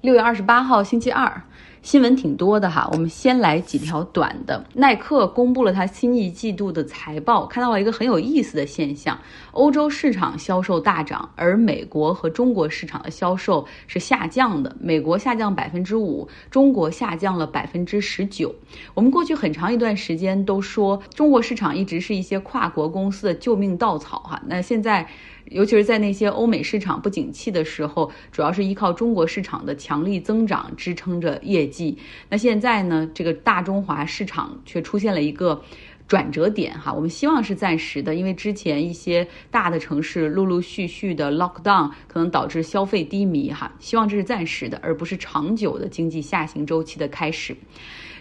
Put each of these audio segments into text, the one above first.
六月二十八号，星期二，新闻挺多的哈。我们先来几条短的。耐克公布了它新一季度的财报，看到了一个很有意思的现象：欧洲市场销售大涨，而美国和中国市场的销售是下降的。美国下降百分之五，中国下降了百分之十九。我们过去很长一段时间都说，中国市场一直是一些跨国公司的救命稻草哈。那现在。尤其是在那些欧美市场不景气的时候，主要是依靠中国市场的强力增长支撑着业绩。那现在呢，这个大中华市场却出现了一个转折点哈，我们希望是暂时的，因为之前一些大的城市陆陆续续的 lock down 可能导致消费低迷哈，希望这是暂时的，而不是长久的经济下行周期的开始。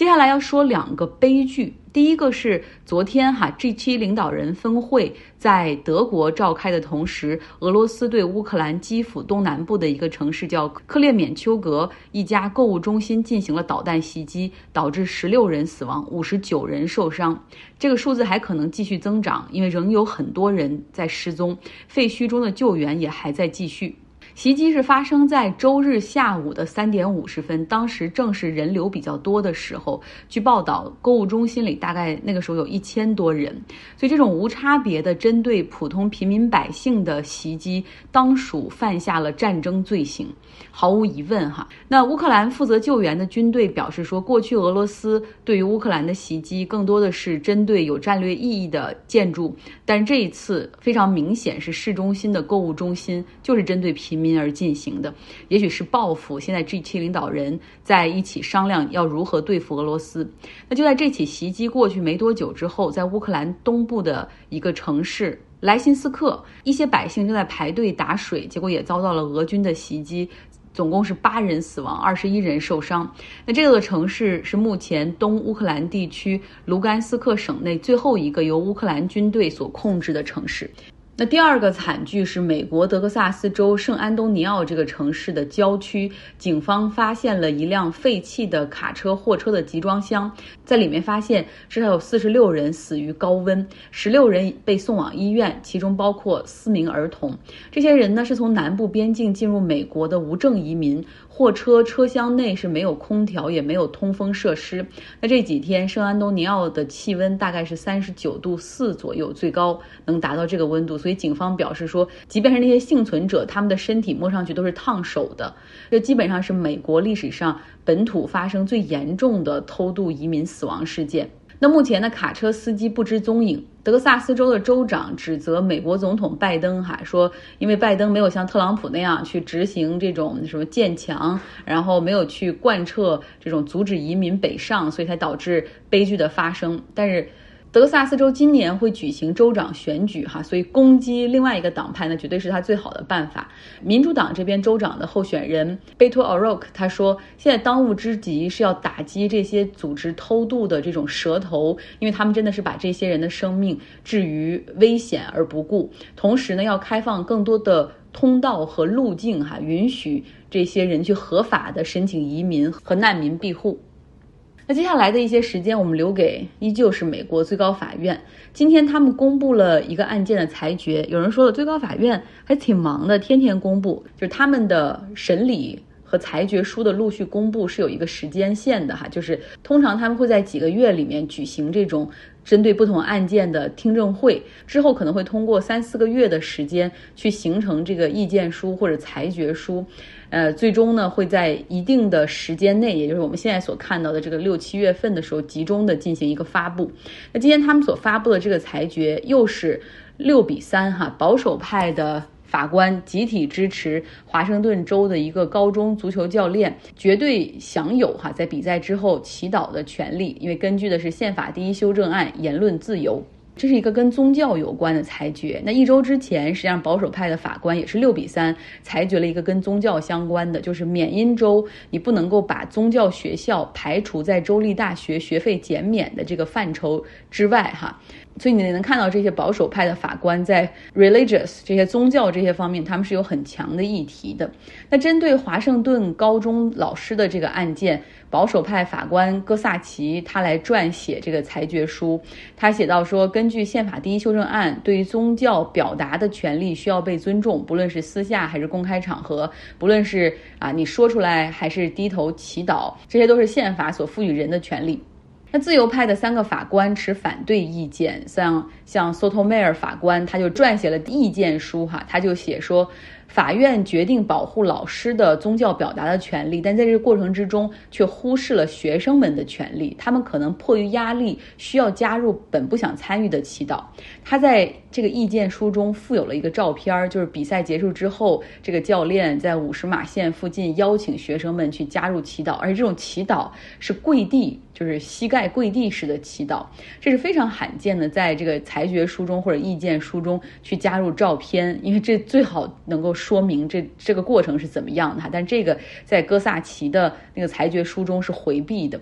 接下来要说两个悲剧。第一个是昨天哈 G7 领导人峰会在德国召开的同时，俄罗斯对乌克兰基辅东南部的一个城市叫克列缅丘格一家购物中心进行了导弹袭击，导致十六人死亡，五十九人受伤。这个数字还可能继续增长，因为仍有很多人在失踪，废墟中的救援也还在继续。袭击是发生在周日下午的三点五十分，当时正是人流比较多的时候。据报道，购物中心里大概那个时候有一千多人，所以这种无差别的针对普通平民百姓的袭击，当属犯下了战争罪行。毫无疑问，哈，那乌克兰负责救援的军队表示说，过去俄罗斯对于乌克兰的袭击更多的是针对有战略意义的建筑，但这一次非常明显是市中心的购物中心，就是针对平民。因而进行的，也许是报复。现在 G7 领导人在一起商量要如何对付俄罗斯。那就在这起袭击过去没多久之后，在乌克兰东部的一个城市莱辛斯克，一些百姓正在排队打水，结果也遭到了俄军的袭击，总共是八人死亡，二十一人受伤。那这个城市是目前东乌克兰地区卢甘斯克省内最后一个由乌克兰军队所控制的城市。那第二个惨剧是美国德克萨斯州圣安东尼奥这个城市的郊区，警方发现了一辆废弃的卡车货车的集装箱，在里面发现至少有四十六人死于高温，十六人被送往医院，其中包括四名儿童。这些人呢是从南部边境进入美国的无证移民。货车车厢内是没有空调，也没有通风设施。那这几天圣安东尼奥的气温大概是三十九度四左右，最高能达到这个温度。所以警方表示说，即便是那些幸存者，他们的身体摸上去都是烫手的。这基本上是美国历史上本土发生最严重的偷渡移民死亡事件。那目前呢卡车司机不知踪影。德克萨斯州的州长指责美国总统拜登，哈说，因为拜登没有像特朗普那样去执行这种什么建墙，然后没有去贯彻这种阻止移民北上，所以才导致悲剧的发生。但是。德克萨斯州今年会举行州长选举，哈，所以攻击另外一个党派呢，绝对是他最好的办法。民主党这边州长的候选人贝托奥罗克他说，现在当务之急是要打击这些组织偷渡的这种蛇头，因为他们真的是把这些人的生命置于危险而不顾。同时呢，要开放更多的通道和路径，哈，允许这些人去合法的申请移民和难民庇护。那接下来的一些时间，我们留给依旧是美国最高法院。今天他们公布了一个案件的裁决。有人说了，最高法院还挺忙的，天天公布，就是他们的审理和裁决书的陆续公布是有一个时间线的哈。就是通常他们会在几个月里面举行这种针对不同案件的听证会，之后可能会通过三四个月的时间去形成这个意见书或者裁决书。呃，最终呢会在一定的时间内，也就是我们现在所看到的这个六七月份的时候，集中的进行一个发布。那今天他们所发布的这个裁决又是六比三哈，保守派的法官集体支持华盛顿州的一个高中足球教练，绝对享有哈在比赛之后祈祷的权利，因为根据的是宪法第一修正案，言论自由。这是一个跟宗教有关的裁决。那一周之前，实际上保守派的法官也是六比三裁决了一个跟宗教相关的，就是缅因州你不能够把宗教学校排除在州立大学学费减免的这个范畴之外。哈，所以你能看到这些保守派的法官在 religious 这些宗教这些方面，他们是有很强的议题的。那针对华盛顿高中老师的这个案件，保守派法官戈萨奇他来撰写这个裁决书，他写到说，根据宪法第一修正案，对于宗教表达的权利需要被尊重，不论是私下还是公开场合，不论是啊你说出来还是低头祈祷，这些都是宪法所赋予人的权利。那自由派的三个法官持反对意见，像像 Sotomayor 法官，他就撰写了意见书，哈，他就写说。法院决定保护老师的宗教表达的权利，但在这个过程之中却忽视了学生们的权利。他们可能迫于压力需要加入本不想参与的祈祷。他在这个意见书中附有了一个照片，就是比赛结束之后，这个教练在五十码线附近邀请学生们去加入祈祷，而且这种祈祷是跪地，就是膝盖跪地式的祈祷，这是非常罕见的，在这个裁决书中或者意见书中去加入照片，因为这最好能够。说明这这个过程是怎么样的，但这个在哥萨奇的那个裁决书中是回避的。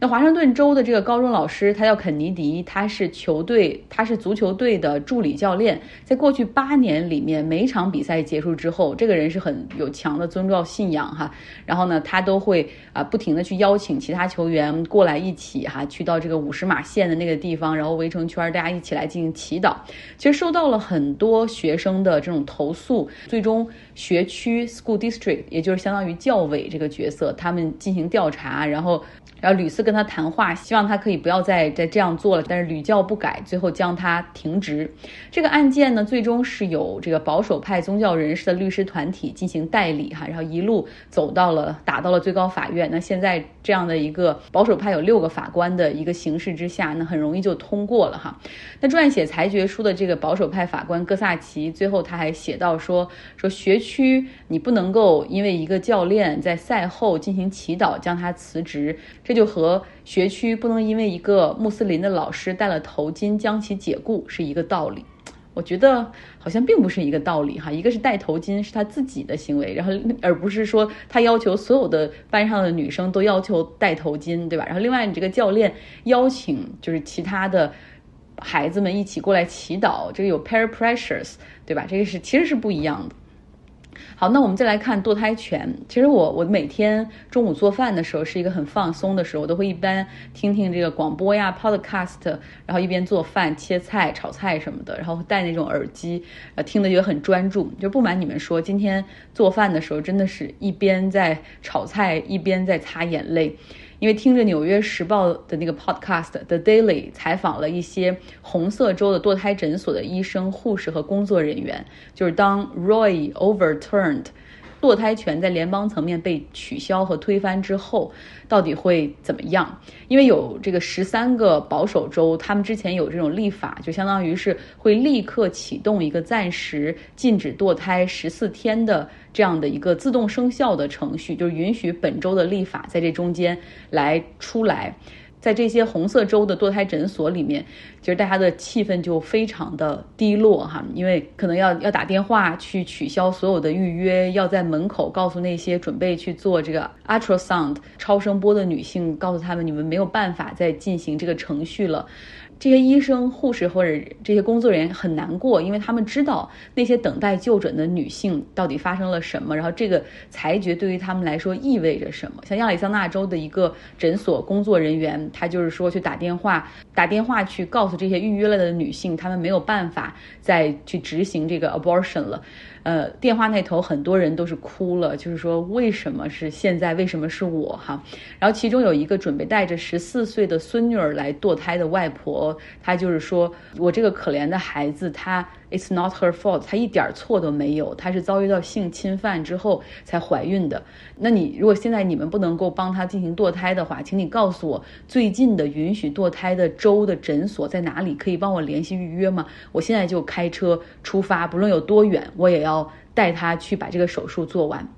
那华盛顿州的这个高中老师，他叫肯尼迪，他是球队，他是足球队的助理教练。在过去八年里面，每场比赛结束之后，这个人是很有强的宗教信仰哈。然后呢，他都会啊不停的去邀请其他球员过来一起哈，去到这个五十码线的那个地方，然后围成圈，大家一起来进行祈祷。其实收到了很多学生的这种投诉，最终。学区 school district，也就是相当于教委这个角色，他们进行调查，然后。然后屡次跟他谈话，希望他可以不要再再这样做了，但是屡教不改，最后将他停职。这个案件呢，最终是有这个保守派宗教人士的律师团体进行代理哈，然后一路走到了打到了最高法院。那现在这样的一个保守派有六个法官的一个形式之下，那很容易就通过了哈。那撰写裁决书的这个保守派法官戈萨奇，最后他还写到说说学区你不能够因为一个教练在赛后进行祈祷将他辞职。这就和学区不能因为一个穆斯林的老师戴了头巾将其解雇是一个道理，我觉得好像并不是一个道理哈。一个是戴头巾是他自己的行为，然后而不是说他要求所有的班上的女生都要求戴头巾，对吧？然后另外你这个教练邀请就是其他的孩子们一起过来祈祷，这个有 peer pressures，对吧？这个是其实是不一样的。好，那我们再来看堕胎权。其实我我每天中午做饭的时候是一个很放松的时候，我都会一般听听这个广播呀，podcast，然后一边做饭、切菜、炒菜什么的，然后戴那种耳机，呃，听的也很专注。就不瞒你们说，今天做饭的时候真的是一边在炒菜，一边在擦眼泪。因为听着《纽约时报》的那个 podcast The Daily，采访了一些红色州的堕胎诊所的医生、护士和工作人员，就是当 Roy overturned。堕胎权在联邦层面被取消和推翻之后，到底会怎么样？因为有这个十三个保守州，他们之前有这种立法，就相当于是会立刻启动一个暂时禁止堕胎十四天的这样的一个自动生效的程序，就是允许本州的立法在这中间来出来。在这些红色州的堕胎诊所里面，其实大家的气氛就非常的低落哈，因为可能要要打电话去取消所有的预约，要在门口告诉那些准备去做这个 ultrasound 超声波的女性，告诉他们你们没有办法再进行这个程序了。这些医生、护士或者这些工作人员很难过，因为他们知道那些等待就诊的女性到底发生了什么，然后这个裁决对于他们来说意味着什么。像亚利桑那州的一个诊所工作人员，他就是说去打电话，打电话去告诉这些预约了的女性，他们没有办法再去执行这个 abortion 了。呃，电话那头很多人都是哭了，就是说为什么是现在，为什么是我哈？然后其中有一个准备带着十四岁的孙女儿来堕胎的外婆，她就是说我这个可怜的孩子，她。It's not her fault，她一点错都没有，她是遭遇到性侵犯之后才怀孕的。那你如果现在你们不能够帮她进行堕胎的话，请你告诉我最近的允许堕胎的州的诊所在哪里，可以帮我联系预约吗？我现在就开车出发，不论有多远，我也要带她去把这个手术做完。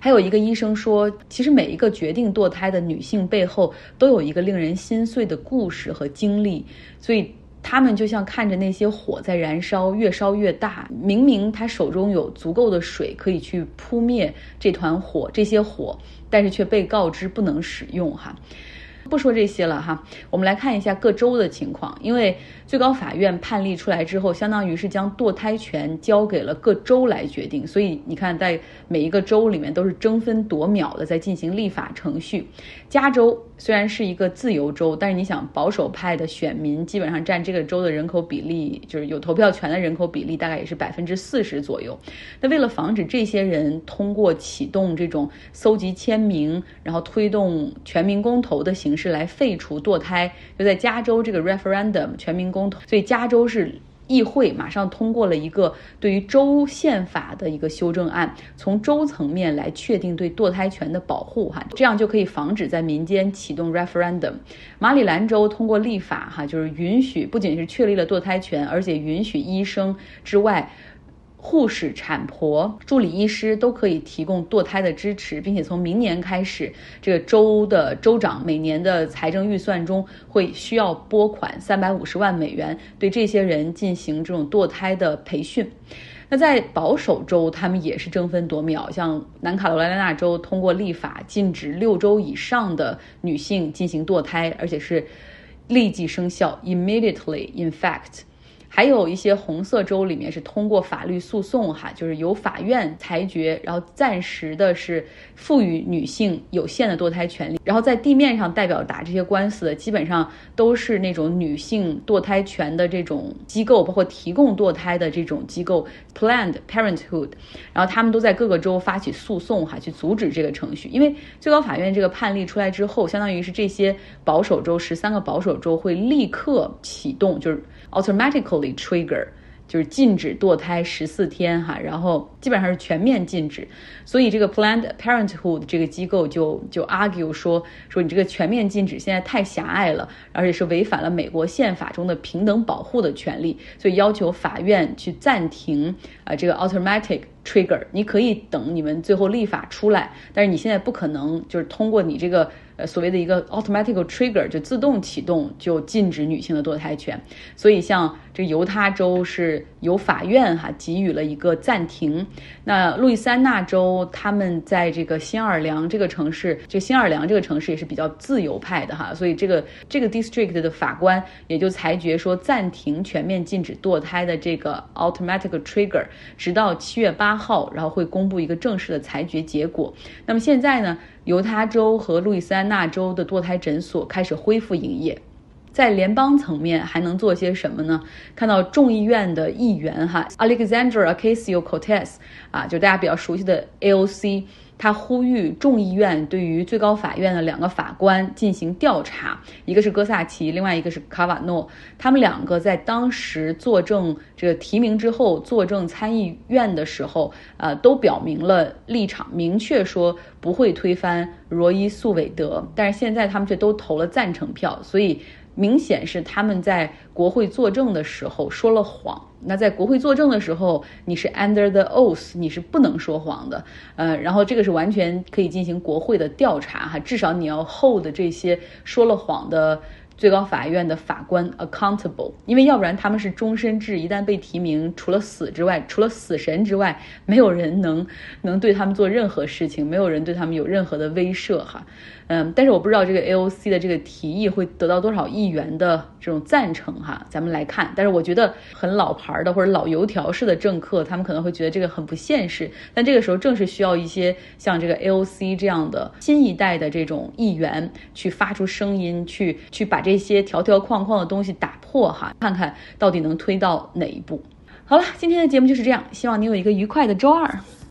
还有一个医生说，其实每一个决定堕胎的女性背后都有一个令人心碎的故事和经历，所以。他们就像看着那些火在燃烧，越烧越大。明明他手中有足够的水可以去扑灭这团火、这些火，但是却被告知不能使用。哈，不说这些了哈，我们来看一下各州的情况。因为最高法院判例出来之后，相当于是将堕胎权交给了各州来决定，所以你看，在每一个州里面都是争分夺秒的在进行立法程序。加州虽然是一个自由州，但是你想，保守派的选民基本上占这个州的人口比例，就是有投票权的人口比例，大概也是百分之四十左右。那为了防止这些人通过启动这种搜集签名，然后推动全民公投的形式来废除堕胎，就在加州这个 referendum 全民公投，所以加州是。议会马上通过了一个对于州宪法的一个修正案，从州层面来确定对堕胎权的保护，哈，这样就可以防止在民间启动 referendum。马里兰州通过立法，哈，就是允许不仅是确立了堕胎权，而且允许医生之外。护士、产婆、助理医师都可以提供堕胎的支持，并且从明年开始，这个州的州长每年的财政预算中会需要拨款三百五十万美元，对这些人进行这种堕胎的培训。那在保守州，他们也是争分夺秒，像南卡罗来纳州通过立法禁止六周以上的女性进行堕胎，而且是立即生效，immediately in fact。还有一些红色州里面是通过法律诉讼，哈，就是由法院裁决，然后暂时的是赋予女性有限的堕胎权利。然后在地面上代表打这些官司的，基本上都是那种女性堕胎权的这种机构，包括提供堕胎的这种机构，Planned Parenthood。然后他们都在各个州发起诉讼，哈，去阻止这个程序。因为最高法院这个判例出来之后，相当于是这些保守州十三个保守州会立刻启动，就是。Automatically trigger 就是禁止堕胎十四天哈，然后基本上是全面禁止，所以这个 Planned Parenthood 这个机构就就 argue 说说你这个全面禁止现在太狭隘了，而且是违反了美国宪法中的平等保护的权利，所以要求法院去暂停啊这个 automatic trigger，你可以等你们最后立法出来，但是你现在不可能就是通过你这个。呃，所谓的一个 automatic trigger 就自动启动，就禁止女性的堕胎权。所以像这犹他州是由法院哈给予了一个暂停。那路易斯安那州他们在这个新奥尔良这个城市，这新奥尔良这个城市也是比较自由派的哈，所以这个这个 district 的法官也就裁决说暂停全面禁止堕胎的这个 automatic trigger，直到七月八号，然后会公布一个正式的裁决结果。那么现在呢？犹他州和路易斯安那州的堕胎诊所开始恢复营业，在联邦层面还能做些什么呢？看到众议院的议员哈，Alexandra Ocasio-Cortez 啊，就大家比较熟悉的 AOC。他呼吁众议院对于最高法院的两个法官进行调查，一个是戈萨奇，另外一个是卡瓦诺。他们两个在当时作证这个提名之后作证参议院的时候，呃，都表明了立场，明确说不会推翻罗伊诉韦德。但是现在他们却都投了赞成票，所以明显是他们在国会作证的时候说了谎。那在国会作证的时候，你是 under the oath，你是不能说谎的，呃，然后这个是完全可以进行国会的调查哈，至少你要 hold 这些说了谎的。最高法院的法官 accountable，因为要不然他们是终身制，一旦被提名，除了死之外，除了死神之外，没有人能能对他们做任何事情，没有人对他们有任何的威慑哈。嗯，但是我不知道这个 AOC 的这个提议会得到多少议员的这种赞成哈，咱们来看。但是我觉得很老牌的或者老油条式的政客，他们可能会觉得这个很不现实。但这个时候正是需要一些像这个 AOC 这样的新一代的这种议员去发出声音，去去把。这些条条框框的东西打破哈，看看到底能推到哪一步。好了，今天的节目就是这样，希望你有一个愉快的周二。